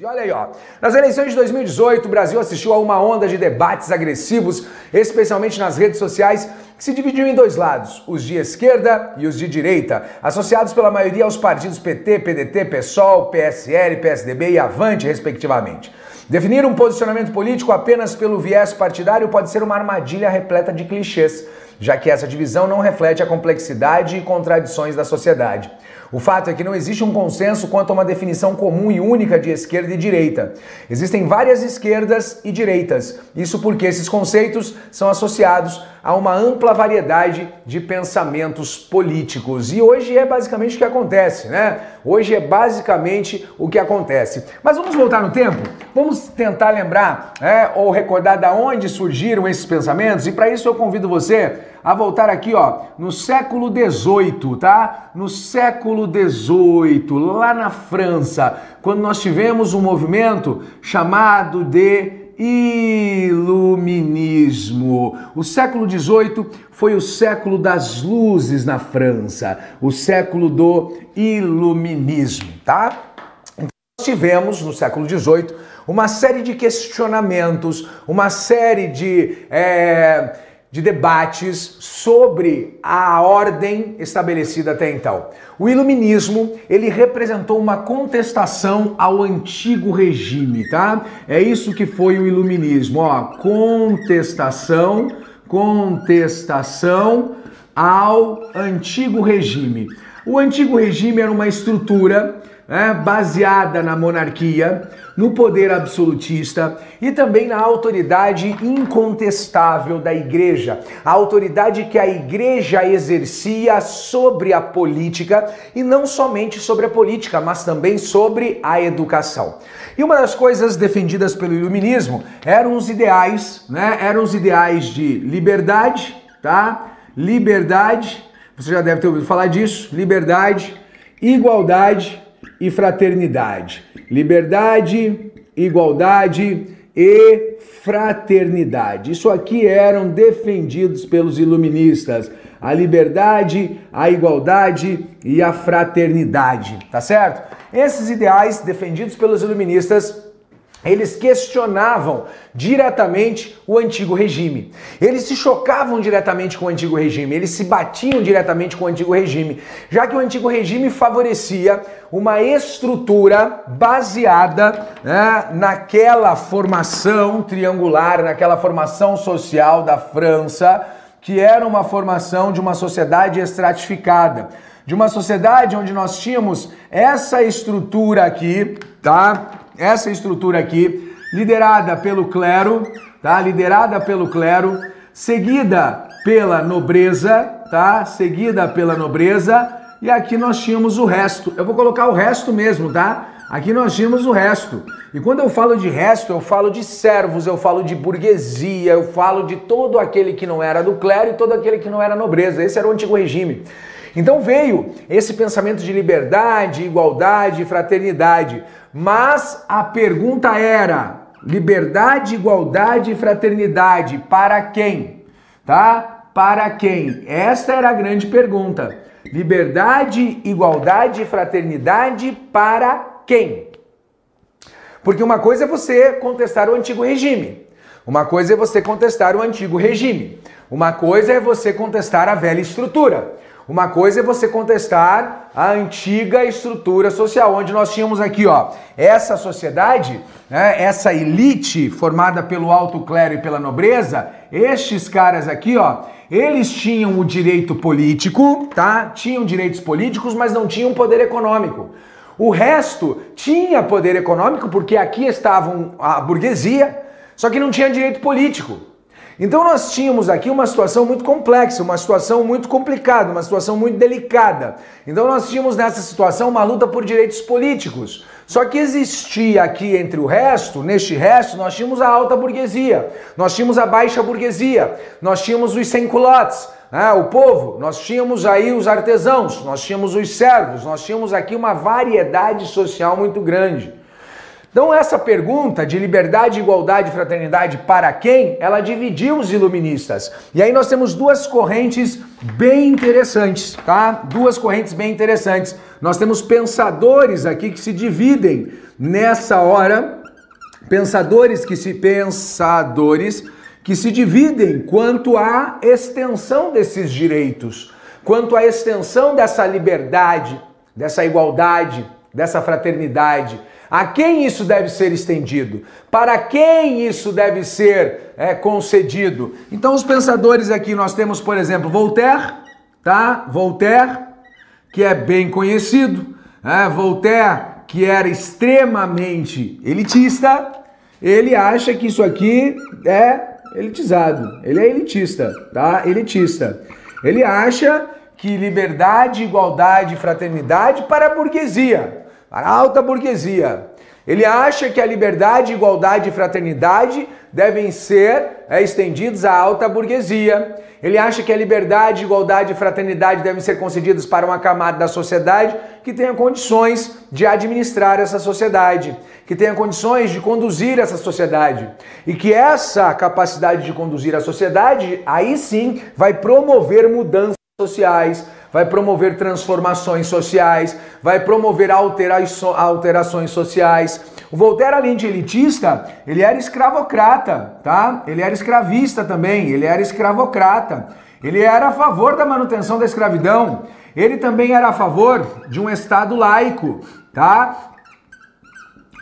E olha aí, ó. Nas eleições de 2018, o Brasil assistiu a uma onda de debates agressivos, especialmente nas redes sociais, que se dividiu em dois lados, os de esquerda e os de direita, associados pela maioria aos partidos PT, PDT, PSOL, PSL, PSDB e Avante, respectivamente. Definir um posicionamento político apenas pelo viés partidário pode ser uma armadilha repleta de clichês, já que essa divisão não reflete a complexidade e contradições da sociedade. O fato é que não existe um consenso quanto a uma definição comum e única de esquerda e direita. Existem várias esquerdas e direitas. Isso porque esses conceitos são associados a uma ampla variedade de pensamentos políticos. E hoje é basicamente o que acontece, né? Hoje é basicamente o que acontece. Mas vamos voltar no tempo? Vamos tentar lembrar é, ou recordar da onde surgiram esses pensamentos? E para isso eu convido você a voltar aqui, ó, no século XVIII, tá? No século XVIII, lá na França, quando nós tivemos um movimento chamado de Iluminismo. O século XVIII foi o século das luzes na França, o século do Iluminismo, tá? Então, nós tivemos no século XVIII uma série de questionamentos, uma série de. É de debates sobre a ordem estabelecida até então. O iluminismo, ele representou uma contestação ao antigo regime, tá? É isso que foi o iluminismo, ó, contestação, contestação ao antigo regime. O antigo regime era uma estrutura é, baseada na monarquia, no poder absolutista e também na autoridade incontestável da igreja, a autoridade que a igreja exercia sobre a política e não somente sobre a política, mas também sobre a educação. E uma das coisas defendidas pelo iluminismo eram os ideais, né? Eram os ideais de liberdade, tá? Liberdade, você já deve ter ouvido falar disso, liberdade, igualdade e fraternidade. Liberdade, igualdade e fraternidade. Isso aqui eram defendidos pelos iluministas. A liberdade, a igualdade e a fraternidade, tá certo? Esses ideais defendidos pelos iluministas eles questionavam diretamente o antigo regime. Eles se chocavam diretamente com o antigo regime, eles se batiam diretamente com o antigo regime, já que o antigo regime favorecia uma estrutura baseada né, naquela formação triangular, naquela formação social da França, que era uma formação de uma sociedade estratificada, de uma sociedade onde nós tínhamos essa estrutura aqui, tá? Essa estrutura aqui, liderada pelo clero, tá? Liderada pelo clero, seguida pela nobreza, tá? Seguida pela nobreza, e aqui nós tínhamos o resto. Eu vou colocar o resto mesmo, tá? Aqui nós tínhamos o resto. E quando eu falo de resto, eu falo de servos, eu falo de burguesia, eu falo de todo aquele que não era do clero e todo aquele que não era nobreza. Esse era o antigo regime. Então veio esse pensamento de liberdade, igualdade fraternidade. Mas a pergunta era: liberdade, igualdade e fraternidade para quem? Tá? Para quem? Esta era a grande pergunta. Liberdade, igualdade e fraternidade para quem? Porque uma coisa é você contestar o antigo regime. Uma coisa é você contestar o antigo regime. Uma coisa é você contestar a velha estrutura. Uma coisa é você contestar a antiga estrutura social, onde nós tínhamos aqui, ó, essa sociedade, né, essa elite formada pelo alto clero e pela nobreza, estes caras aqui, ó, eles tinham o direito político, tá? Tinham direitos políticos, mas não tinham poder econômico. O resto tinha poder econômico porque aqui estavam a burguesia, só que não tinha direito político. Então nós tínhamos aqui uma situação muito complexa, uma situação muito complicada, uma situação muito delicada. Então nós tínhamos nessa situação uma luta por direitos políticos. Só que existia aqui entre o resto, neste resto, nós tínhamos a alta burguesia, nós tínhamos a baixa burguesia, nós tínhamos os sem-culottes, né, o povo, nós tínhamos aí os artesãos, nós tínhamos os servos, nós tínhamos aqui uma variedade social muito grande. Então, essa pergunta de liberdade, igualdade e fraternidade para quem? Ela dividiu os iluministas. E aí nós temos duas correntes bem interessantes, tá? Duas correntes bem interessantes. Nós temos pensadores aqui que se dividem nessa hora, pensadores que se pensadores que se dividem quanto à extensão desses direitos, quanto à extensão dessa liberdade, dessa igualdade, dessa fraternidade. A quem isso deve ser estendido? Para quem isso deve ser é, concedido? Então, os pensadores aqui nós temos, por exemplo, Voltaire, tá? Voltaire, que é bem conhecido, é, Voltaire, que era extremamente elitista, ele acha que isso aqui é elitizado. Ele é elitista, tá? Elitista. Ele acha que liberdade, igualdade e fraternidade para a burguesia para a alta burguesia. Ele acha que a liberdade, igualdade e fraternidade devem ser é, estendidos à alta burguesia. Ele acha que a liberdade, igualdade e fraternidade devem ser concedidas para uma camada da sociedade que tenha condições de administrar essa sociedade, que tenha condições de conduzir essa sociedade. E que essa capacidade de conduzir a sociedade, aí sim, vai promover mudanças sociais, vai promover transformações sociais, vai promover alterações sociais. O Voltaire, além de elitista, ele era escravocrata, tá? Ele era escravista também, ele era escravocrata. Ele era a favor da manutenção da escravidão. Ele também era a favor de um Estado laico, tá?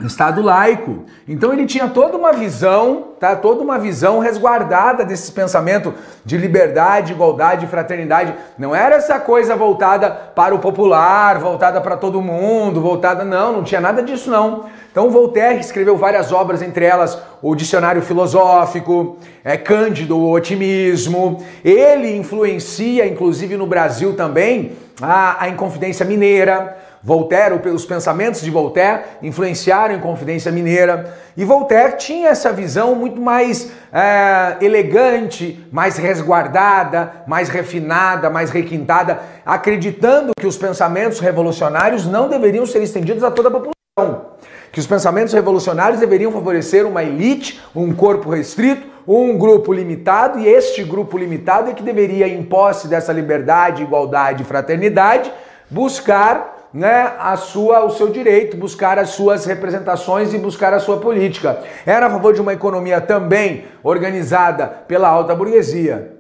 Estado laico. Então ele tinha toda uma visão, tá? Toda uma visão resguardada desse pensamento de liberdade, igualdade fraternidade. Não era essa coisa voltada para o popular, voltada para todo mundo, voltada não, não tinha nada disso não. Então Voltaire escreveu várias obras, entre elas o Dicionário Filosófico, é Cândido, o Otimismo. Ele influencia, inclusive no Brasil também, a, a Inconfidência Mineira. Voltaire, os pensamentos de Voltaire influenciaram em Confidência Mineira. E Voltaire tinha essa visão muito mais é, elegante, mais resguardada, mais refinada, mais requintada, acreditando que os pensamentos revolucionários não deveriam ser estendidos a toda a população. Que os pensamentos revolucionários deveriam favorecer uma elite, um corpo restrito, um grupo limitado, e este grupo limitado é que deveria, em posse dessa liberdade, igualdade e fraternidade, buscar né, a sua, o seu direito, buscar as suas representações e buscar a sua política. Era a favor de uma economia também organizada pela alta burguesia.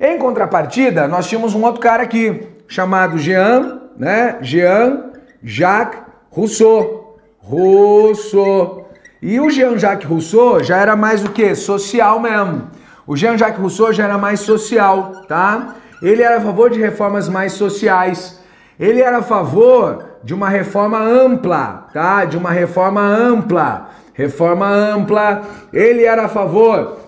Em contrapartida, nós tínhamos um outro cara aqui, chamado Jean, né? Jean Jacques Rousseau. Rousseau. E o Jean-Jacques Rousseau já era mais o que? Social mesmo. O Jean-Jacques Rousseau já era mais social, tá? Ele era a favor de reformas mais sociais. Ele era a favor de uma reforma ampla, tá? De uma reforma ampla. Reforma ampla. Ele era a favor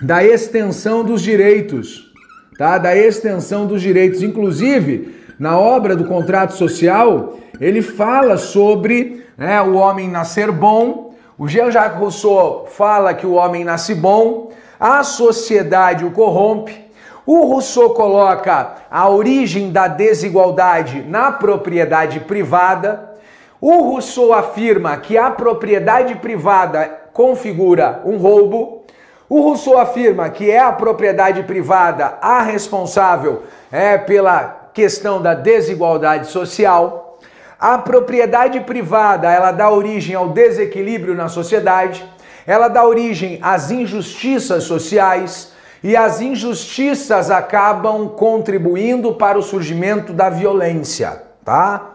da extensão dos direitos, tá? Da extensão dos direitos. Inclusive, na obra do contrato social, ele fala sobre né, o homem nascer bom. O Jean-Jacques Rousseau fala que o homem nasce bom, a sociedade o corrompe, o Rousseau coloca a origem da desigualdade na propriedade privada. O Rousseau afirma que a propriedade privada configura um roubo. O Rousseau afirma que é a propriedade privada a responsável é, pela questão da desigualdade social. A propriedade privada, ela dá origem ao desequilíbrio na sociedade, ela dá origem às injustiças sociais, e as injustiças acabam contribuindo para o surgimento da violência, tá?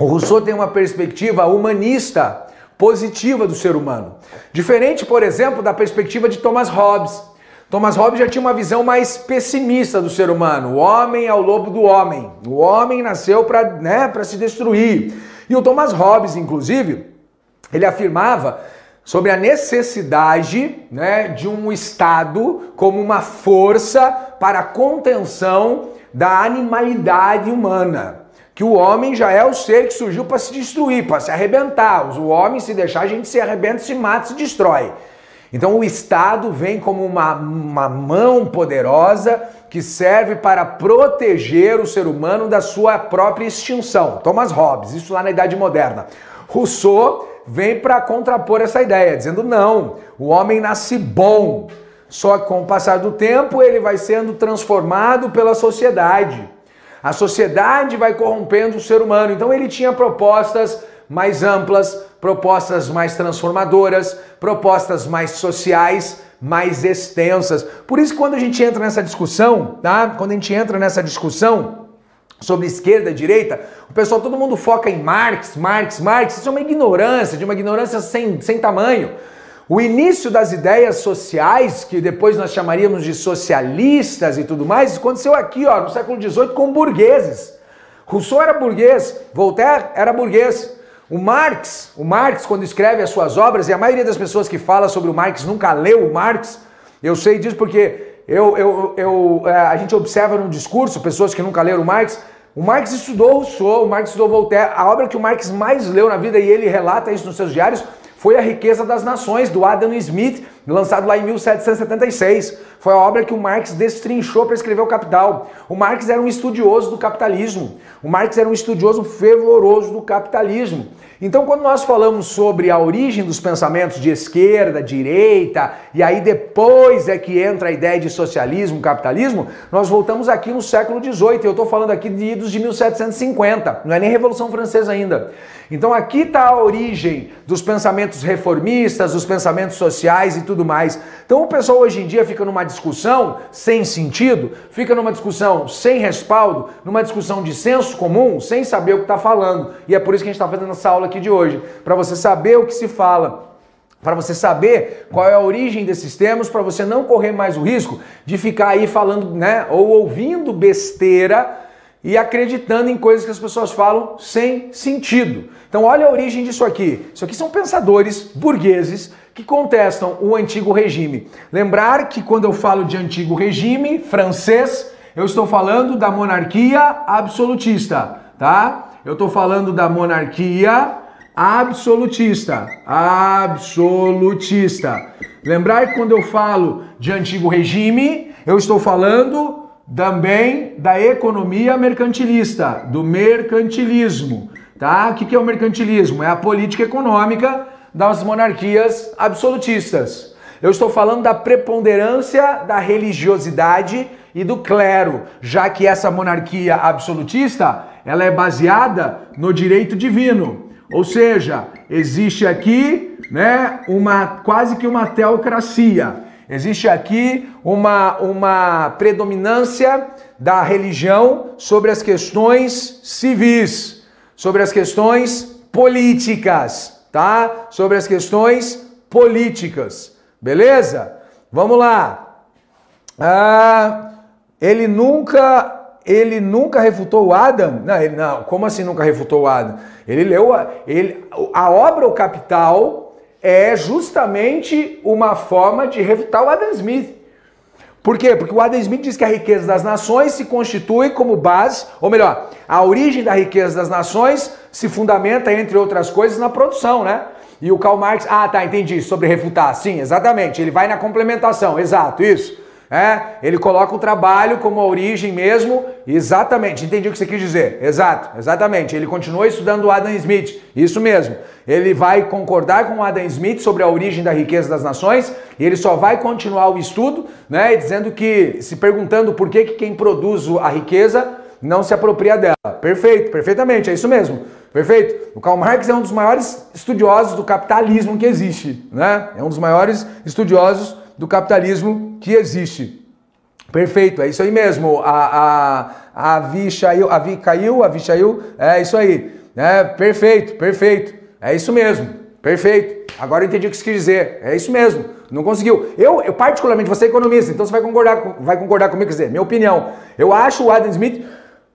O Rousseau tem uma perspectiva humanista positiva do ser humano, diferente, por exemplo, da perspectiva de Thomas Hobbes. Thomas Hobbes já tinha uma visão mais pessimista do ser humano. O homem é o lobo do homem. O homem nasceu para né, se destruir. E o Thomas Hobbes, inclusive, ele afirmava sobre a necessidade né, de um Estado como uma força para a contenção da animalidade humana. Que o homem já é o ser que surgiu para se destruir, para se arrebentar. O homem, se deixar, a gente se arrebenta, se mata, se destrói. Então o Estado vem como uma, uma mão poderosa que serve para proteger o ser humano da sua própria extinção. Thomas Hobbes, isso lá na Idade Moderna. Rousseau vem para contrapor essa ideia, dizendo não, o homem nasce bom, só que com o passar do tempo ele vai sendo transformado pela sociedade. A sociedade vai corrompendo o ser humano. Então ele tinha propostas mais amplas, propostas mais transformadoras, propostas mais sociais, mais extensas. Por isso, quando a gente entra nessa discussão, tá? Quando a gente entra nessa discussão sobre esquerda e direita, o pessoal, todo mundo foca em Marx, Marx, Marx. Isso é uma ignorância, de uma ignorância sem, sem tamanho. O início das ideias sociais, que depois nós chamaríamos de socialistas e tudo mais, aconteceu aqui, ó, no século XVIII, com burgueses. Rousseau era burguês, Voltaire era burguês. O Marx, o Marx, quando escreve as suas obras, e a maioria das pessoas que fala sobre o Marx nunca leu o Marx, eu sei disso porque eu, eu, eu, é, a gente observa no discurso pessoas que nunca leram o Marx. O Marx estudou Rousseau, o Marx estudou Voltaire. A obra que o Marx mais leu na vida, e ele relata isso nos seus diários, foi A Riqueza das Nações, do Adam Smith, lançado lá em 1776. Foi a obra que o Marx destrinchou para escrever o Capital. O Marx era um estudioso do capitalismo. O Marx era um estudioso fervoroso do capitalismo. Então, quando nós falamos sobre a origem dos pensamentos de esquerda, direita, e aí depois é que entra a ideia de socialismo, capitalismo, nós voltamos aqui no século XVIII. Eu estou falando aqui de idos de 1750, não é nem Revolução Francesa ainda. Então, aqui está a origem dos pensamentos reformistas, dos pensamentos sociais e tudo mais. Então, o pessoal hoje em dia fica numa discussão sem sentido, fica numa discussão sem respaldo, numa discussão de senso comum, sem saber o que está falando. E é por isso que a gente está fazendo essa aula aqui de hoje, para você saber o que se fala para você saber qual é a origem desses termos, para você não correr mais o risco de ficar aí falando, né, ou ouvindo besteira e acreditando em coisas que as pessoas falam sem sentido. Então, olha a origem disso aqui. Isso aqui são pensadores burgueses que contestam o antigo regime. Lembrar que quando eu falo de antigo regime francês, eu estou falando da monarquia absolutista, tá? Eu estou falando da monarquia absolutista. Absolutista. Lembrar que quando eu falo de antigo regime, eu estou falando também da economia mercantilista, do mercantilismo, tá? O que é o mercantilismo? É a política econômica das monarquias absolutistas. Eu estou falando da preponderância da religiosidade e do clero, já que essa monarquia absolutista, ela é baseada no direito divino. Ou seja, existe aqui, né, uma quase que uma teocracia. Existe aqui uma, uma predominância da religião sobre as questões civis, sobre as questões políticas, tá? Sobre as questões políticas, beleza? Vamos lá. Ah, ele nunca ele nunca refutou o Adam? Não, ele, não, como assim nunca refutou o Adam? Ele leu a, ele, a obra O Capital é justamente uma forma de refutar o Adam Smith. Por quê? Porque o Adam Smith diz que a riqueza das nações se constitui como base, ou melhor, a origem da riqueza das nações se fundamenta, entre outras coisas, na produção, né? E o Karl Marx, ah, tá, entendi, sobre refutar, sim, exatamente, ele vai na complementação, exato, isso. É, ele coloca o trabalho como a origem mesmo, exatamente, entendi o que você quis dizer, exato, exatamente. Ele continua estudando o Adam Smith, isso mesmo. Ele vai concordar com o Adam Smith sobre a origem da riqueza das nações e ele só vai continuar o estudo, né, dizendo que, se perguntando por que, que quem produz a riqueza não se apropria dela. Perfeito, perfeitamente, é isso mesmo. Perfeito? O Karl Marx é um dos maiores estudiosos do capitalismo que existe, né? É um dos maiores estudiosos do capitalismo que existe. Perfeito, é isso aí mesmo. A, a, a Vi caiu, a Vi caiu, a Vi caiu, é isso aí. É, perfeito, perfeito. É isso mesmo. Perfeito. Agora eu entendi o que você quis dizer. É isso mesmo. Não conseguiu. Eu, eu particularmente, você é economista, então você vai concordar, vai concordar comigo, quer dizer, minha opinião. Eu acho o Adam Smith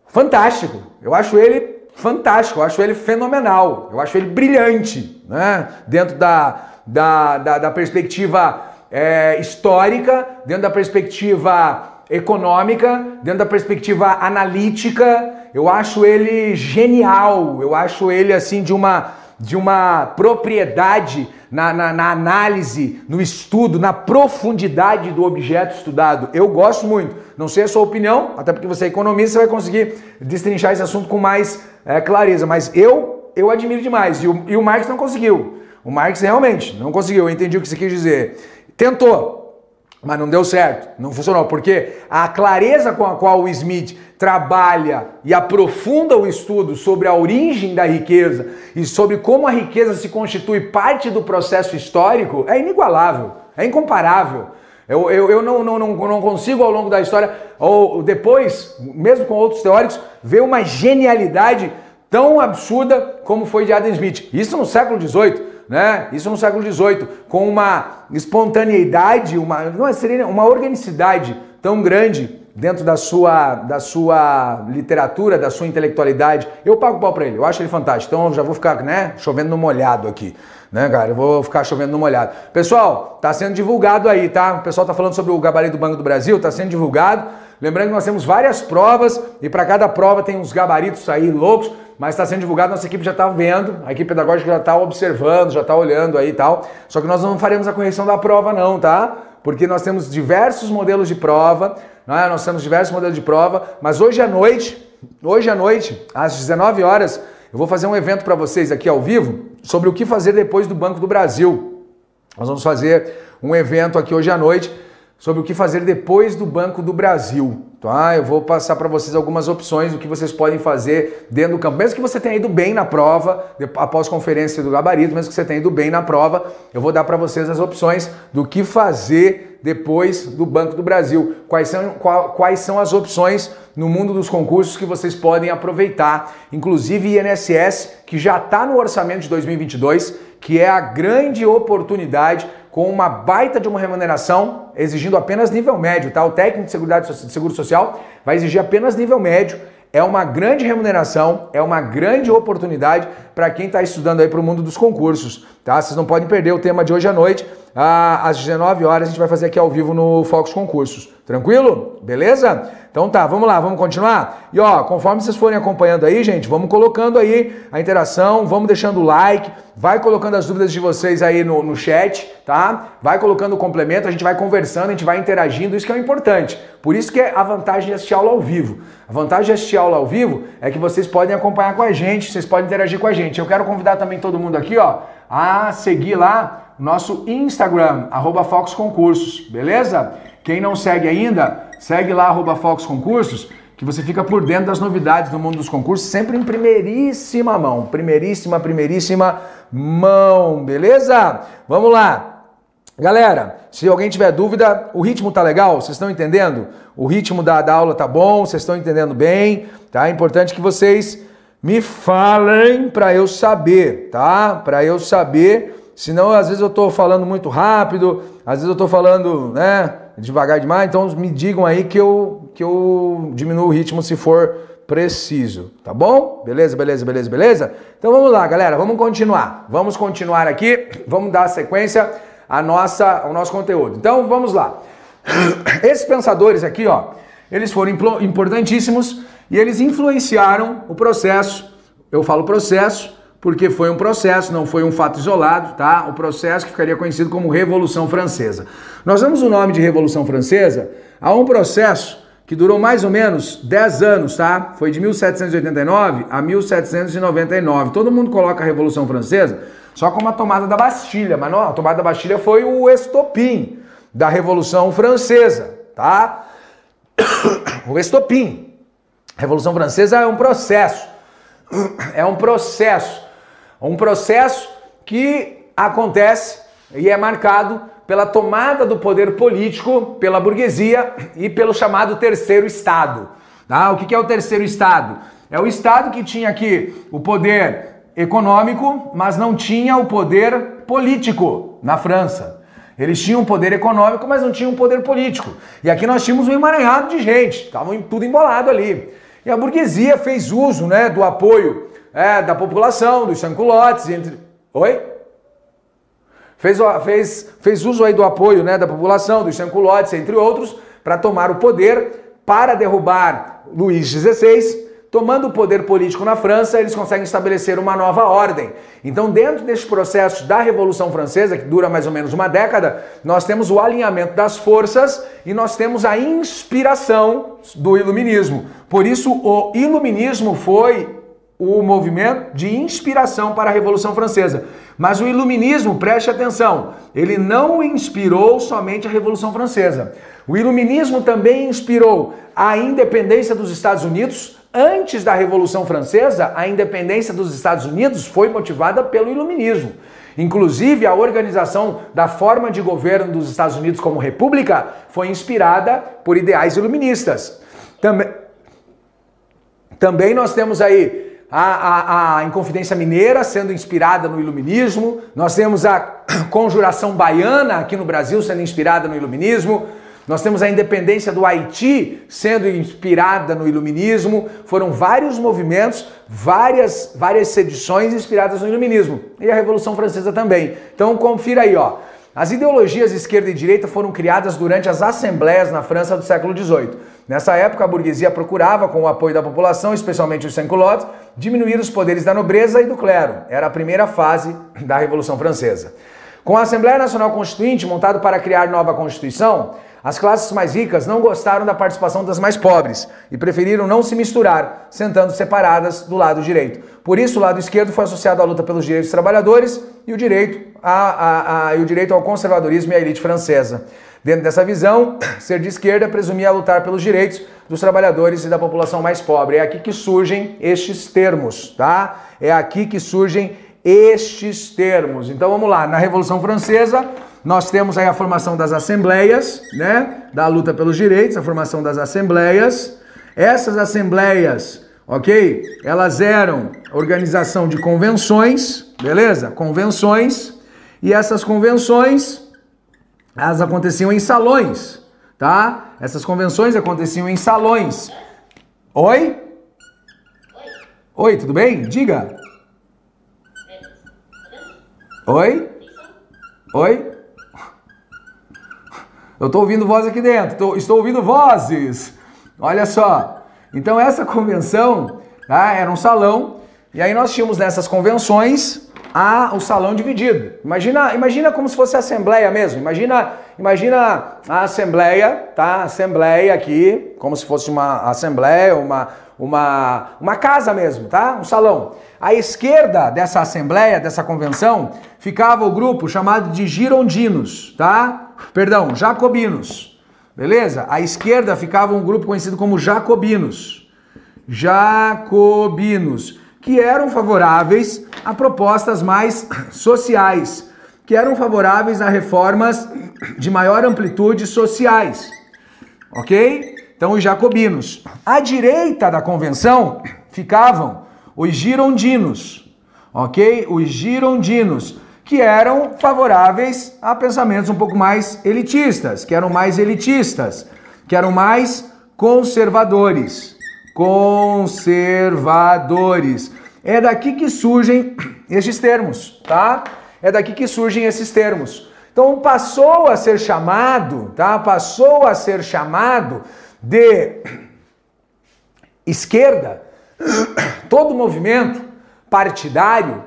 fantástico. Eu acho ele fantástico, eu acho ele fenomenal, eu acho ele brilhante, né? Dentro da, da, da, da perspectiva é, histórica, dentro da perspectiva econômica, dentro da perspectiva analítica, eu acho ele genial, eu acho ele assim de uma, de uma propriedade na, na, na, análise, no estudo, na profundidade do objeto estudado. Eu gosto muito. Não sei a sua opinião, até porque você é economista, você vai conseguir destrinchar esse assunto com mais é, clareza, mas eu eu admiro demais. E o, e o Marx não conseguiu. O Marx realmente não conseguiu, eu entendi o que você quis dizer. Tentou, mas não deu certo, não funcionou, porque a clareza com a qual o Smith trabalha e aprofunda o estudo sobre a origem da riqueza e sobre como a riqueza se constitui parte do processo histórico é inigualável, é incomparável. Eu, eu, eu não, não, não, não consigo ao longo da história, ou depois, mesmo com outros teóricos, ver uma genialidade tão absurda como foi de Adam Smith. Isso no século XVIII, né? Isso no século XVIII, com uma espontaneidade, uma, não é, seria uma organicidade tão grande dentro da sua, da sua literatura, da sua intelectualidade. Eu pago pau para ele, eu acho ele fantástico. Então eu já vou ficar, né, chovendo no molhado aqui né, cara? Eu vou ficar chovendo no molhado. Pessoal, tá sendo divulgado aí, tá? O pessoal tá falando sobre o gabarito do Banco do Brasil, tá sendo divulgado. Lembrando que nós temos várias provas e para cada prova tem uns gabaritos aí loucos, mas está sendo divulgado, nossa equipe já está vendo, a equipe pedagógica já está observando, já está olhando aí e tal. Só que nós não faremos a correção da prova não, tá? Porque nós temos diversos modelos de prova, né? nós temos diversos modelos de prova, mas hoje à noite, hoje à noite, às 19 horas, eu vou fazer um evento para vocês aqui ao vivo sobre o que fazer depois do Banco do Brasil. Nós vamos fazer um evento aqui hoje à noite sobre o que fazer depois do Banco do Brasil. Tá? Eu vou passar para vocês algumas opções do que vocês podem fazer dentro do campo. Mesmo que você tenha ido bem na prova, após conferência do gabarito, mesmo que você tenha ido bem na prova, eu vou dar para vocês as opções do que fazer depois do Banco do Brasil. Quais são, quais são as opções no mundo dos concursos que vocês podem aproveitar, inclusive INSS, que já está no orçamento de 2022, que é a grande oportunidade com uma baita de uma remuneração, exigindo apenas nível médio, tá? O técnico de, seguridade, de seguro social vai exigir apenas nível médio. É uma grande remuneração, é uma grande oportunidade para quem está estudando aí para o mundo dos concursos, tá? Vocês não podem perder o tema de hoje à noite, às 19 horas a gente vai fazer aqui ao vivo no Focus Concursos. Tranquilo? Beleza? Então tá, vamos lá, vamos continuar? E ó, conforme vocês forem acompanhando aí, gente, vamos colocando aí a interação, vamos deixando o like, vai colocando as dúvidas de vocês aí no, no chat, tá? Vai colocando o complemento, a gente vai conversando, a gente vai interagindo, isso que é importante. Por isso que é a vantagem de assistir aula ao vivo. A vantagem de assistir aula ao vivo é que vocês podem acompanhar com a gente, vocês podem interagir com a gente. Eu quero convidar também todo mundo aqui, ó, a seguir lá nosso Instagram, arroba Fox Concursos, beleza? Quem não segue ainda, segue lá, arroba Fox Concursos, que você fica por dentro das novidades do mundo dos concursos, sempre em primeiríssima mão. Primeiríssima, primeiríssima mão, beleza? Vamos lá. Galera, se alguém tiver dúvida, o ritmo tá legal? Vocês estão entendendo? O ritmo da, da aula tá bom? Vocês estão entendendo bem? Tá? É importante que vocês me falem para eu saber, tá? Para eu saber Senão, às vezes eu estou falando muito rápido, às vezes eu estou falando né, devagar demais, então me digam aí que eu, que eu diminuo o ritmo se for preciso, tá bom? Beleza, beleza, beleza, beleza? Então vamos lá, galera, vamos continuar. Vamos continuar aqui, vamos dar sequência à nossa, ao nosso conteúdo. Então vamos lá. Esses pensadores aqui, ó, eles foram importantíssimos e eles influenciaram o processo. Eu falo processo porque foi um processo, não foi um fato isolado, tá? O processo que ficaria conhecido como Revolução Francesa. Nós damos o nome de Revolução Francesa a um processo que durou mais ou menos 10 anos, tá? Foi de 1789 a 1799. Todo mundo coloca a Revolução Francesa só como a tomada da Bastilha, mas não, a tomada da Bastilha foi o estopim da Revolução Francesa, tá? O estopim. A Revolução Francesa é um processo. É um processo um processo que acontece e é marcado pela tomada do poder político pela burguesia e pelo chamado terceiro Estado. Tá? O que é o terceiro Estado? É o Estado que tinha aqui o poder econômico, mas não tinha o poder político na França. Eles tinham poder econômico, mas não tinham poder político. E aqui nós tínhamos um emaranhado de gente, estavam tudo embolado ali. E a burguesia fez uso né, do apoio é, da população, dos sanculotes, entre. Oi? Fez, fez, fez uso aí do apoio né, da população, dos sanculotes, entre outros, para tomar o poder, para derrubar Luís XVI. Tomando o poder político na França, eles conseguem estabelecer uma nova ordem. Então, dentro desse processo da Revolução Francesa, que dura mais ou menos uma década, nós temos o alinhamento das forças e nós temos a inspiração do iluminismo. Por isso, o iluminismo foi o movimento de inspiração para a Revolução Francesa. Mas o iluminismo, preste atenção, ele não inspirou somente a Revolução Francesa. O iluminismo também inspirou a independência dos Estados Unidos. Antes da Revolução Francesa, a independência dos Estados Unidos foi motivada pelo iluminismo. Inclusive, a organização da forma de governo dos Estados Unidos como república foi inspirada por ideais iluministas. Também, também nós temos aí a, a, a Inconfidência Mineira sendo inspirada no Iluminismo, nós temos a Conjuração Baiana aqui no Brasil sendo inspirada no Iluminismo, nós temos a independência do Haiti sendo inspirada no Iluminismo. Foram vários movimentos, várias, várias sedições inspiradas no Iluminismo. E a Revolução Francesa também. Então confira aí, ó. As ideologias esquerda e direita foram criadas durante as assembleias na França do século XVIII. Nessa época, a burguesia procurava, com o apoio da população, especialmente os sans-culottes, diminuir os poderes da nobreza e do clero. Era a primeira fase da Revolução Francesa. Com a Assembleia Nacional Constituinte, montada para criar nova Constituição, as classes mais ricas não gostaram da participação das mais pobres e preferiram não se misturar, sentando separadas do lado direito. Por isso, o lado esquerdo foi associado à luta pelos direitos dos trabalhadores e o direito, a, a, a, e o direito ao conservadorismo e à elite francesa. Dentro dessa visão, ser de esquerda presumia lutar pelos direitos dos trabalhadores e da população mais pobre. É aqui que surgem estes termos, tá? É aqui que surgem estes termos. Então vamos lá, na Revolução Francesa, nós temos aí a formação das assembleias, né? Da luta pelos direitos, a formação das assembleias. Essas assembleias, ok? Elas eram organização de convenções, beleza? Convenções. E essas convenções elas aconteciam em salões, tá? Essas convenções aconteciam em salões. Oi? Oi, tudo bem? Diga. Oi? Oi? Eu estou ouvindo voz aqui dentro, tô, estou ouvindo vozes. Olha só. Então essa convenção tá, era um salão, e aí nós tínhamos nessas convenções a o salão dividido. Imagina, imagina como se fosse a assembleia mesmo. Imagina, imagina a assembleia, tá? A assembleia aqui, como se fosse uma assembleia, uma uma uma casa mesmo, tá? Um salão. À esquerda dessa assembleia, dessa convenção, ficava o grupo chamado de girondinos, tá? Perdão, jacobinos. Beleza? À esquerda ficava um grupo conhecido como jacobinos. Jacobinos que eram favoráveis a propostas mais sociais, que eram favoráveis a reformas de maior amplitude sociais. Ok? Então, os jacobinos. À direita da convenção ficavam os girondinos. Ok? Os girondinos, que eram favoráveis a pensamentos um pouco mais elitistas, que eram mais elitistas, que eram mais conservadores conservadores. É daqui que surgem estes termos, tá? É daqui que surgem esses termos. Então passou a ser chamado, tá? Passou a ser chamado de esquerda todo movimento partidário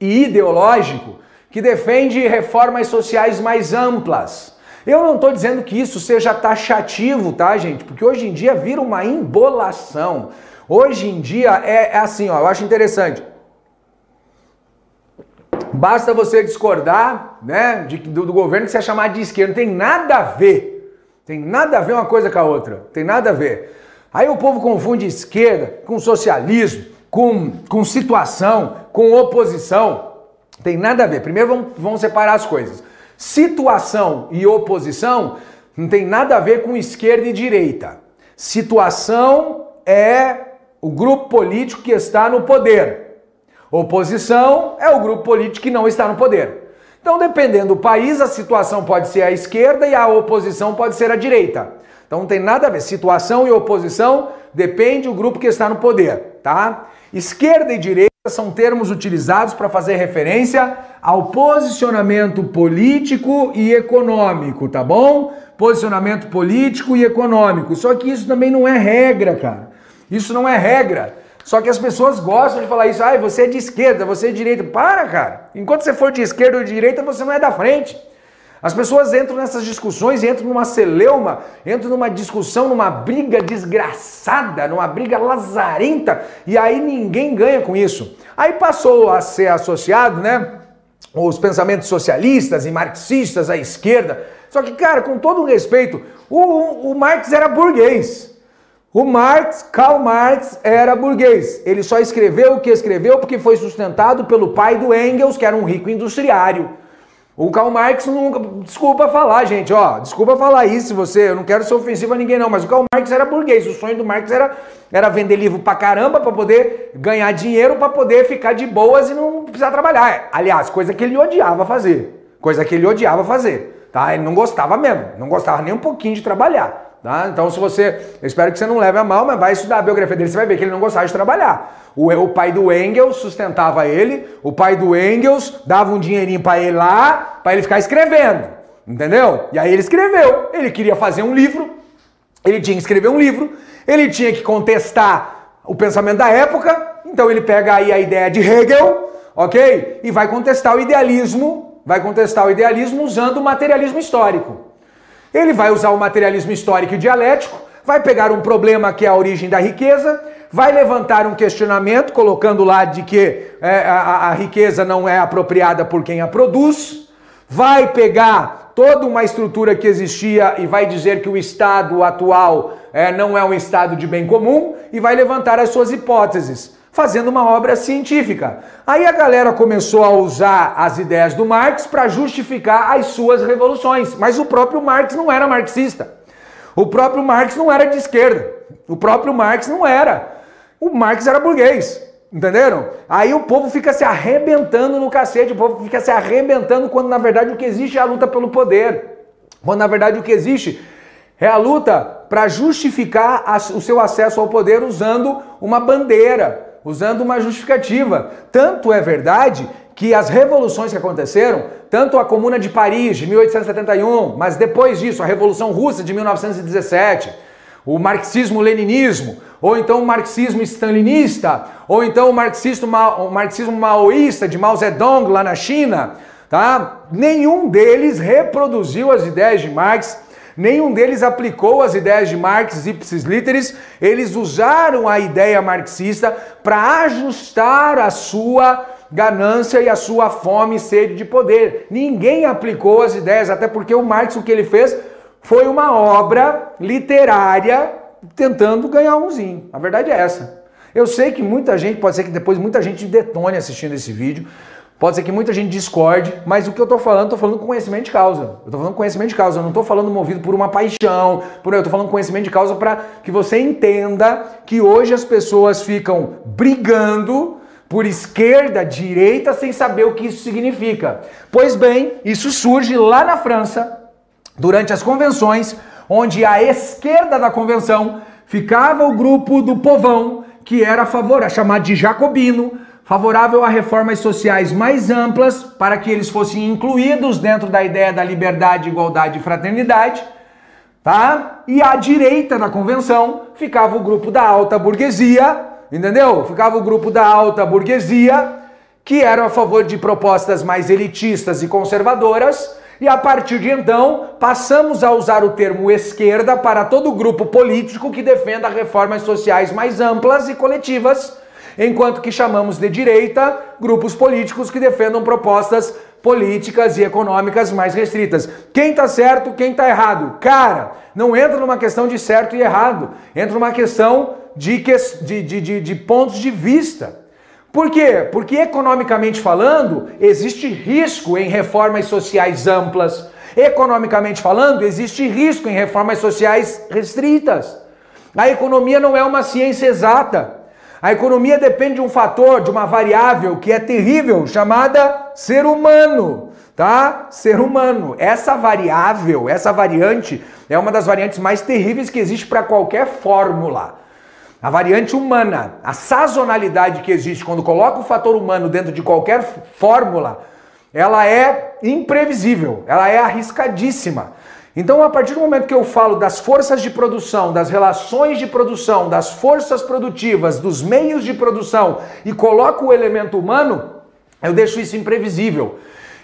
e ideológico que defende reformas sociais mais amplas, eu não estou dizendo que isso seja taxativo, tá, gente? Porque hoje em dia vira uma embolação. Hoje em dia é, é assim, ó, eu acho interessante. Basta você discordar, né, de, do, do, governo que você é chamado de esquerda. Não tem nada a ver. Tem nada a ver uma coisa com a outra. Tem nada a ver. Aí o povo confunde esquerda com socialismo, com, com situação, com oposição. Tem nada a ver. Primeiro vamos, vamos separar as coisas. Situação e oposição não tem nada a ver com esquerda e direita. Situação é o grupo político que está no poder. Oposição é o grupo político que não está no poder. Então, dependendo do país, a situação pode ser a esquerda e a oposição pode ser a direita. Então não tem nada a ver. Situação e oposição depende do grupo que está no poder, tá? Esquerda e direita são termos utilizados para fazer referência ao posicionamento político e econômico, tá bom? Posicionamento político e econômico. Só que isso também não é regra, cara. Isso não é regra. Só que as pessoas gostam de falar isso. Ah, você é de esquerda, você é de direita. Para, cara. Enquanto você for de esquerda ou de direita, você não é da frente. As pessoas entram nessas discussões entram numa celeuma, entram numa discussão, numa briga desgraçada, numa briga lazarenta, e aí ninguém ganha com isso. Aí passou a ser associado, né? Os pensamentos socialistas e marxistas à esquerda. Só que, cara, com todo o respeito, o, o Marx era burguês. O Marx, Karl Marx, era burguês. Ele só escreveu o que escreveu porque foi sustentado pelo pai do Engels, que era um rico industriário. O Karl Marx nunca. Desculpa falar, gente, ó. Desculpa falar isso você. Eu não quero ser ofensivo a ninguém, não. Mas o Karl Marx era burguês. O sonho do Marx era, era vender livro pra caramba pra poder ganhar dinheiro, pra poder ficar de boas e não precisar trabalhar. Aliás, coisa que ele odiava fazer. Coisa que ele odiava fazer. Tá? Ele não gostava mesmo. Não gostava nem um pouquinho de trabalhar. Tá? Então, se você. Eu espero que você não leve a mal, mas vai estudar a biografia dele, você vai ver que ele não gostava de trabalhar. O, o pai do Engels sustentava ele, o pai do Engels dava um dinheirinho para ele lá, para ele ficar escrevendo. Entendeu? E aí ele escreveu. Ele queria fazer um livro, ele tinha que escrever um livro, ele tinha que contestar o pensamento da época, então ele pega aí a ideia de Hegel, ok? E vai contestar o idealismo, vai contestar o idealismo usando o materialismo histórico. Ele vai usar o materialismo histórico e dialético, vai pegar um problema que é a origem da riqueza, vai levantar um questionamento, colocando lá de que é, a, a riqueza não é apropriada por quem a produz, vai pegar toda uma estrutura que existia e vai dizer que o Estado atual é, não é um Estado de bem comum e vai levantar as suas hipóteses fazendo uma obra científica. Aí a galera começou a usar as ideias do Marx para justificar as suas revoluções, mas o próprio Marx não era marxista. O próprio Marx não era de esquerda. O próprio Marx não era. O Marx era burguês. Entenderam? Aí o povo fica se arrebentando no cacete, o povo fica se arrebentando quando na verdade o que existe é a luta pelo poder. Quando na verdade o que existe é a luta para justificar o seu acesso ao poder usando uma bandeira, usando uma justificativa. Tanto é verdade que as revoluções que aconteceram, tanto a Comuna de Paris de 1871, mas depois disso a Revolução Russa de 1917, o marxismo-leninismo, ou então o marxismo stalinista, ou então o marxismo, o marxismo maoísta de Mao Zedong lá na China, tá? Nenhum deles reproduziu as ideias de Marx Nenhum deles aplicou as ideias de Marx ipsis literis, eles usaram a ideia marxista para ajustar a sua ganância e a sua fome e sede de poder. Ninguém aplicou as ideias, até porque o Marx o que ele fez foi uma obra literária tentando ganhar umzinho. A verdade é essa. Eu sei que muita gente, pode ser que depois muita gente detone assistindo esse vídeo, Pode ser que muita gente discorde, mas o que eu estou falando, estou falando com conhecimento de causa. Eu estou falando conhecimento de causa, eu não estou falando movido por uma paixão, por eu estou falando conhecimento de causa para que você entenda que hoje as pessoas ficam brigando por esquerda, direita, sem saber o que isso significa. Pois bem, isso surge lá na França, durante as convenções, onde à esquerda da convenção ficava o grupo do povão, que era a favor, chamado de jacobino, favorável a reformas sociais mais amplas para que eles fossem incluídos dentro da ideia da liberdade, igualdade e fraternidade, tá? E à direita da convenção ficava o grupo da alta burguesia, entendeu? Ficava o grupo da alta burguesia que era a favor de propostas mais elitistas e conservadoras. E a partir de então, passamos a usar o termo esquerda para todo grupo político que defenda reformas sociais mais amplas e coletivas enquanto que chamamos de direita grupos políticos que defendam propostas políticas e econômicas mais restritas. Quem está certo, quem está errado? Cara, não entra numa questão de certo e errado, entra numa questão de, de, de, de pontos de vista. Por quê? Porque economicamente falando, existe risco em reformas sociais amplas. Economicamente falando, existe risco em reformas sociais restritas. A economia não é uma ciência exata. A economia depende de um fator, de uma variável que é terrível, chamada ser humano, tá? Ser humano. Essa variável, essa variante, é uma das variantes mais terríveis que existe para qualquer fórmula. A variante humana, a sazonalidade que existe quando coloca o fator humano dentro de qualquer fórmula, ela é imprevisível, ela é arriscadíssima. Então, a partir do momento que eu falo das forças de produção, das relações de produção, das forças produtivas, dos meios de produção e coloco o elemento humano, eu deixo isso imprevisível.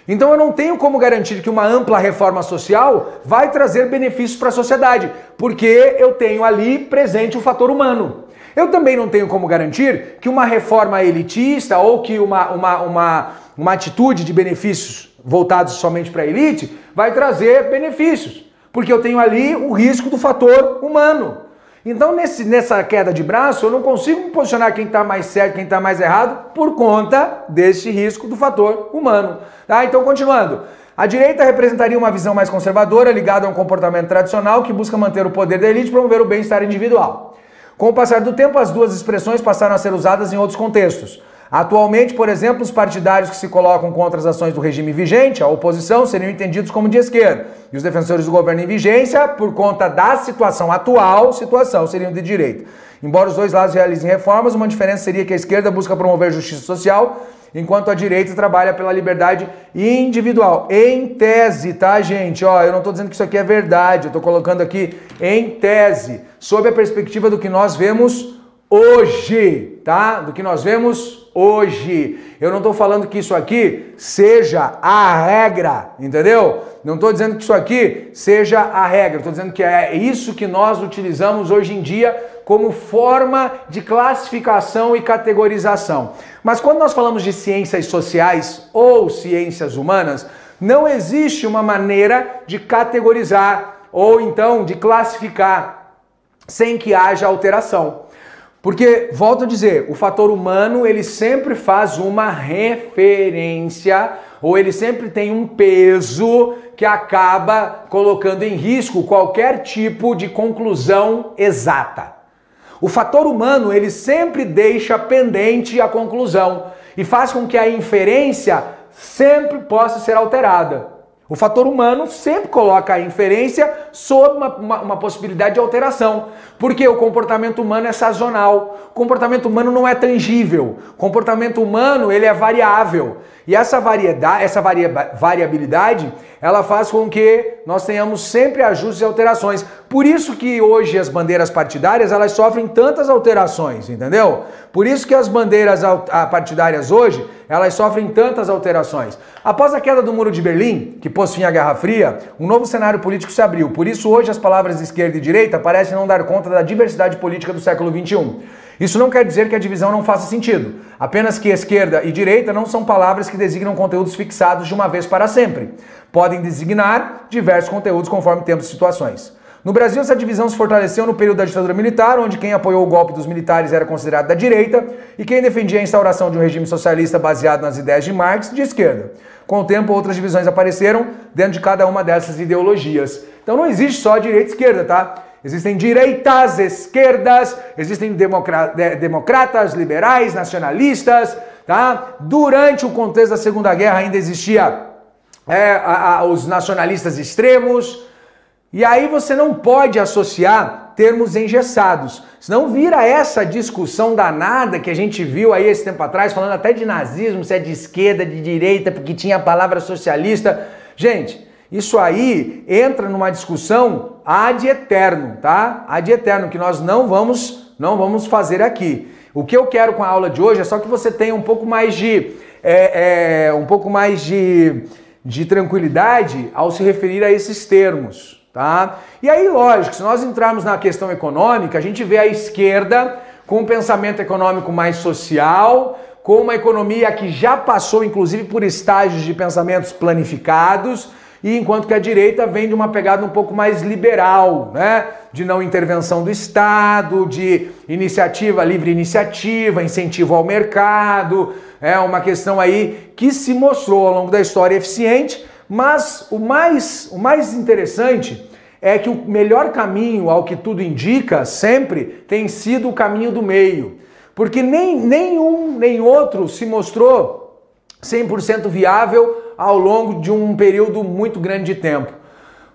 Então eu não tenho como garantir que uma ampla reforma social vai trazer benefícios para a sociedade, porque eu tenho ali presente o fator humano. Eu também não tenho como garantir que uma reforma elitista ou que uma, uma, uma, uma atitude de benefícios voltados somente para a elite vai trazer benefícios, porque eu tenho ali o risco do fator humano. Então, nesse, nessa queda de braço, eu não consigo posicionar quem está mais certo, quem está mais errado, por conta desse risco do fator humano. Tá? Então, continuando. A direita representaria uma visão mais conservadora, ligada a um comportamento tradicional que busca manter o poder da elite e promover o bem-estar individual. Com o passar do tempo, as duas expressões passaram a ser usadas em outros contextos. Atualmente, por exemplo, os partidários que se colocam contra as ações do regime vigente, a oposição, seriam entendidos como de esquerda. E os defensores do governo em vigência, por conta da situação atual, situação, seriam de direita. Embora os dois lados realizem reformas, uma diferença seria que a esquerda busca promover justiça social, enquanto a direita trabalha pela liberdade individual. Em tese, tá, gente? Ó, eu não estou dizendo que isso aqui é verdade, eu estou colocando aqui em tese, sob a perspectiva do que nós vemos hoje, tá? Do que nós vemos hoje. Eu não estou falando que isso aqui seja a regra, entendeu? Não estou dizendo que isso aqui seja a regra, estou dizendo que é isso que nós utilizamos hoje em dia como forma de classificação e categorização. Mas quando nós falamos de ciências sociais ou ciências humanas, não existe uma maneira de categorizar ou então de classificar sem que haja alteração. Porque, volto a dizer, o fator humano ele sempre faz uma referência ou ele sempre tem um peso que acaba colocando em risco qualquer tipo de conclusão exata. O fator humano ele sempre deixa pendente a conclusão e faz com que a inferência sempre possa ser alterada. O fator humano sempre coloca a inferência sob uma, uma, uma, possibilidade de alteração, porque o comportamento humano é sazonal, o comportamento humano não é tangível, o comportamento humano ele é variável. E essa variedade, essa varia, variabilidade, ela faz com que nós tenhamos sempre ajustes e alterações. Por isso que hoje as bandeiras partidárias, elas sofrem tantas alterações, entendeu? Por isso que as bandeiras partidárias hoje, elas sofrem tantas alterações. Após a queda do Muro de Berlim, que pôs fim à Guerra Fria, um novo cenário político se abriu. Por isso hoje as palavras esquerda e direita parecem não dar conta da diversidade política do século XXI. Isso não quer dizer que a divisão não faça sentido, apenas que esquerda e direita não são palavras que designam conteúdos fixados de uma vez para sempre. Podem designar diversos conteúdos conforme tempos e situações. No Brasil, essa divisão se fortaleceu no período da ditadura militar, onde quem apoiou o golpe dos militares era considerado da direita e quem defendia a instauração de um regime socialista baseado nas ideias de Marx, de esquerda. Com o tempo, outras divisões apareceram dentro de cada uma dessas ideologias. Então não existe só direita e esquerda, tá? Existem direitas, esquerdas, existem democratas, liberais, nacionalistas, tá? Durante o contexto da Segunda Guerra ainda existia é, a, a, os nacionalistas extremos. E aí você não pode associar termos engessados. Senão vira essa discussão danada que a gente viu aí esse tempo atrás, falando até de nazismo, se é de esquerda, de direita, porque tinha a palavra socialista. Gente, isso aí entra numa discussão ad eterno, tá? Ad eterno, que nós não vamos, não vamos fazer aqui. O que eu quero com a aula de hoje é só que você tenha um pouco mais de, é, é, um pouco mais de, de tranquilidade ao se referir a esses termos, tá? E aí, lógico, se nós entrarmos na questão econômica, a gente vê a esquerda com um pensamento econômico mais social, com uma economia que já passou, inclusive, por estágios de pensamentos planificados e enquanto que a direita vem de uma pegada um pouco mais liberal, né? De não intervenção do Estado, de iniciativa, livre iniciativa, incentivo ao mercado, é uma questão aí que se mostrou ao longo da história eficiente, mas o mais, o mais interessante é que o melhor caminho, ao que tudo indica, sempre tem sido o caminho do meio. Porque nem, nenhum nem outro se mostrou 100% viável ao longo de um período muito grande de tempo.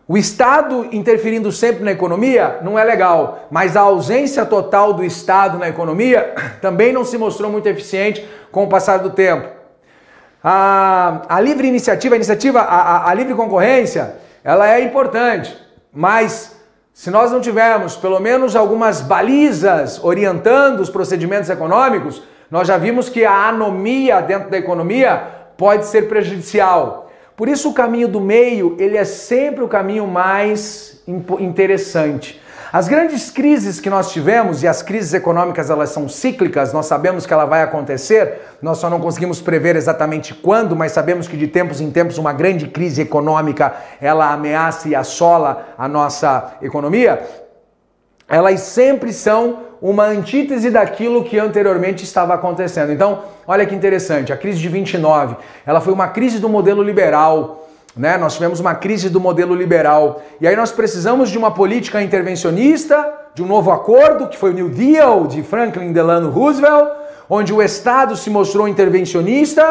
O Estado interferindo sempre na economia não é legal, mas a ausência total do Estado na economia também não se mostrou muito eficiente com o passar do tempo. A, a livre iniciativa, a iniciativa, a, a, a livre concorrência, ela é importante, mas se nós não tivermos pelo menos algumas balizas orientando os procedimentos econômicos, nós já vimos que a anomia dentro da economia pode ser prejudicial. Por isso o caminho do meio, ele é sempre o caminho mais interessante. As grandes crises que nós tivemos, e as crises econômicas elas são cíclicas, nós sabemos que ela vai acontecer, nós só não conseguimos prever exatamente quando, mas sabemos que de tempos em tempos uma grande crise econômica ela ameaça e assola a nossa economia. Elas sempre são uma antítese daquilo que anteriormente estava acontecendo. Então, olha que interessante, a crise de 29, ela foi uma crise do modelo liberal né? Nós tivemos uma crise do modelo liberal e aí nós precisamos de uma política intervencionista, de um novo acordo, que foi o New Deal de Franklin Delano Roosevelt, onde o Estado se mostrou intervencionista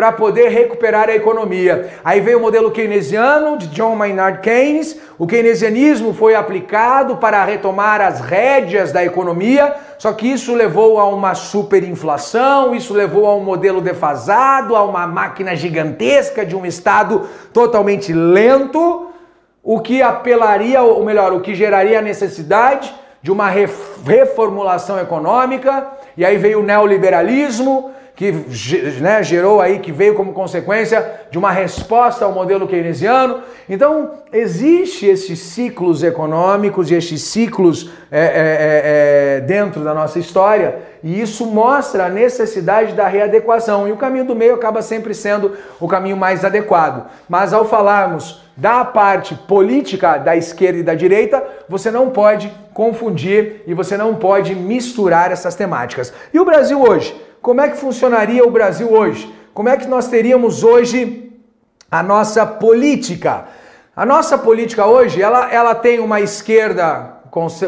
para poder recuperar a economia. Aí veio o modelo keynesiano de John Maynard Keynes. O keynesianismo foi aplicado para retomar as rédeas da economia, só que isso levou a uma superinflação, isso levou a um modelo defasado, a uma máquina gigantesca de um Estado totalmente lento, o que apelaria, ou melhor, o que geraria a necessidade de uma reformulação econômica, e aí veio o neoliberalismo, que né, gerou aí, que veio como consequência de uma resposta ao modelo keynesiano. Então, existe esses ciclos econômicos e esses ciclos é, é, é, é, dentro da nossa história, e isso mostra a necessidade da readequação. E o caminho do meio acaba sempre sendo o caminho mais adequado. Mas ao falarmos da parte política da esquerda e da direita, você não pode confundir e você não pode misturar essas temáticas. E o Brasil hoje? Como é que funcionaria o Brasil hoje? Como é que nós teríamos hoje a nossa política? A nossa política hoje, ela, ela tem uma esquerda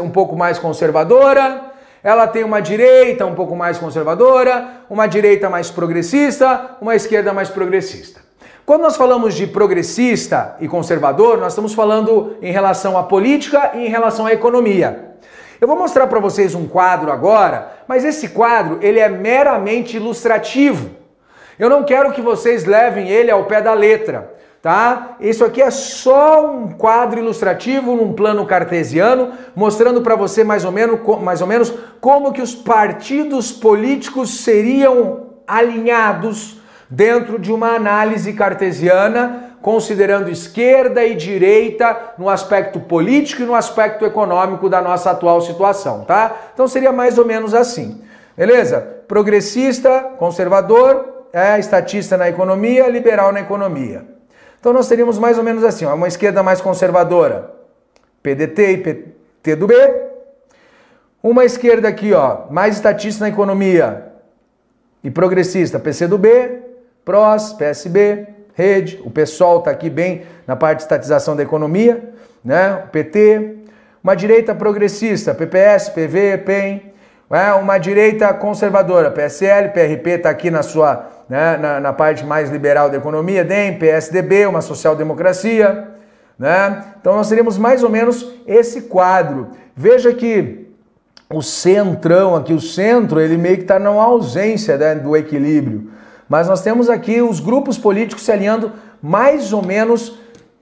um pouco mais conservadora, ela tem uma direita um pouco mais conservadora, uma direita mais progressista, uma esquerda mais progressista. Quando nós falamos de progressista e conservador, nós estamos falando em relação à política e em relação à economia. Eu vou mostrar para vocês um quadro agora, mas esse quadro ele é meramente ilustrativo. Eu não quero que vocês levem ele ao pé da letra, tá? Isso aqui é só um quadro ilustrativo num plano cartesiano, mostrando para você mais ou menos, mais ou menos como que os partidos políticos seriam alinhados dentro de uma análise cartesiana considerando esquerda e direita no aspecto político e no aspecto econômico da nossa atual situação, tá? Então seria mais ou menos assim. Beleza? Progressista, conservador, é estatista na economia, liberal na economia. Então nós teríamos mais ou menos assim, uma esquerda mais conservadora, PDT e PT do B. Uma esquerda aqui, ó, mais estatista na economia e progressista, PC do B, PROS, PSB, rede, o pessoal está aqui bem na parte de estatização da economia, né? O PT, uma direita progressista, PPS, PV, PEN, né? uma direita conservadora, PSL, PRP está aqui na sua, né? na, na parte mais liberal da economia, DEM, PSDB, uma social-democracia, né? Então nós teríamos mais ou menos esse quadro. Veja que o centrão aqui, o centro, ele meio que está na ausência né, do equilíbrio. Mas nós temos aqui os grupos políticos se alinhando mais ou menos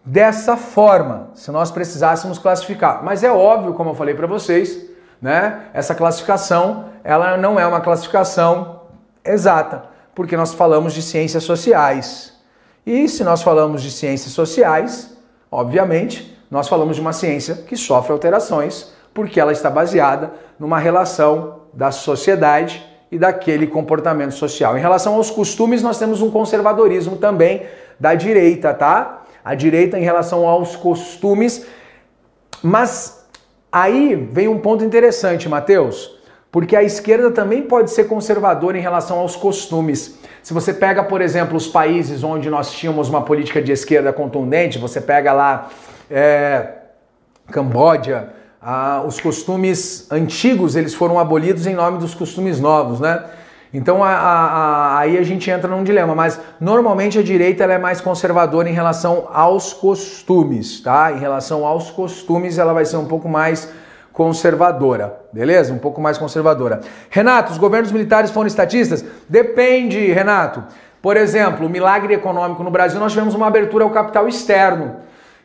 dessa forma, se nós precisássemos classificar. Mas é óbvio, como eu falei para vocês, né? Essa classificação, ela não é uma classificação exata, porque nós falamos de ciências sociais. E se nós falamos de ciências sociais, obviamente, nós falamos de uma ciência que sofre alterações, porque ela está baseada numa relação da sociedade e daquele comportamento social. Em relação aos costumes, nós temos um conservadorismo também da direita, tá? A direita em relação aos costumes. Mas aí vem um ponto interessante, Mateus, porque a esquerda também pode ser conservadora em relação aos costumes. Se você pega, por exemplo, os países onde nós tínhamos uma política de esquerda contundente, você pega lá é, Camboja, ah, os costumes antigos eles foram abolidos em nome dos costumes novos, né? Então a, a, a, aí a gente entra num dilema, mas normalmente a direita ela é mais conservadora em relação aos costumes, tá? Em relação aos costumes ela vai ser um pouco mais conservadora, beleza? Um pouco mais conservadora. Renato, os governos militares foram estatistas? Depende, Renato. Por exemplo, o milagre econômico no Brasil nós tivemos uma abertura ao capital externo.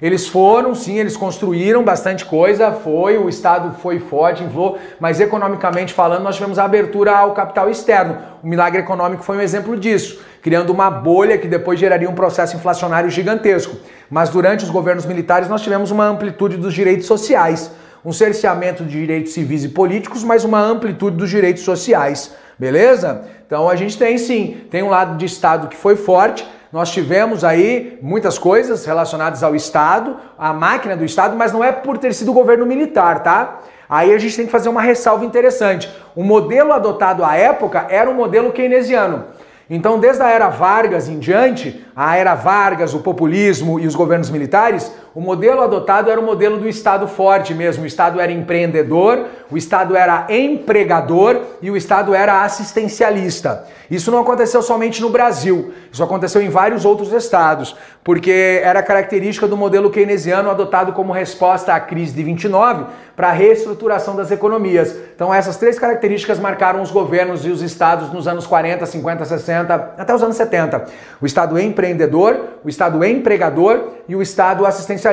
Eles foram, sim, eles construíram bastante coisa, foi, o Estado foi forte, inflou, mas economicamente falando, nós tivemos a abertura ao capital externo. O milagre econômico foi um exemplo disso, criando uma bolha que depois geraria um processo inflacionário gigantesco. Mas durante os governos militares, nós tivemos uma amplitude dos direitos sociais, um cerceamento de direitos civis e políticos, mas uma amplitude dos direitos sociais. Beleza? Então a gente tem sim, tem um lado de Estado que foi forte, nós tivemos aí muitas coisas relacionadas ao Estado, à máquina do Estado, mas não é por ter sido governo militar, tá? Aí a gente tem que fazer uma ressalva interessante. O modelo adotado à época era um modelo keynesiano. Então, desde a era Vargas em diante, a era Vargas, o populismo e os governos militares, o modelo adotado era o modelo do Estado forte mesmo. O Estado era empreendedor, o Estado era empregador e o Estado era assistencialista. Isso não aconteceu somente no Brasil, isso aconteceu em vários outros estados, porque era característica do modelo keynesiano adotado como resposta à crise de 29 para a reestruturação das economias. Então, essas três características marcaram os governos e os estados nos anos 40, 50, 60, até os anos 70. O Estado empreendedor, o Estado empregador e o Estado assistencialista.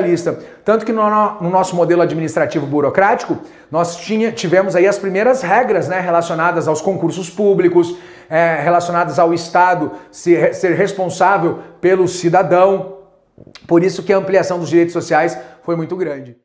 Tanto que no, no nosso modelo administrativo burocrático, nós tinha, tivemos aí as primeiras regras né, relacionadas aos concursos públicos, é, relacionadas ao Estado ser, ser responsável pelo cidadão. Por isso que a ampliação dos direitos sociais foi muito grande.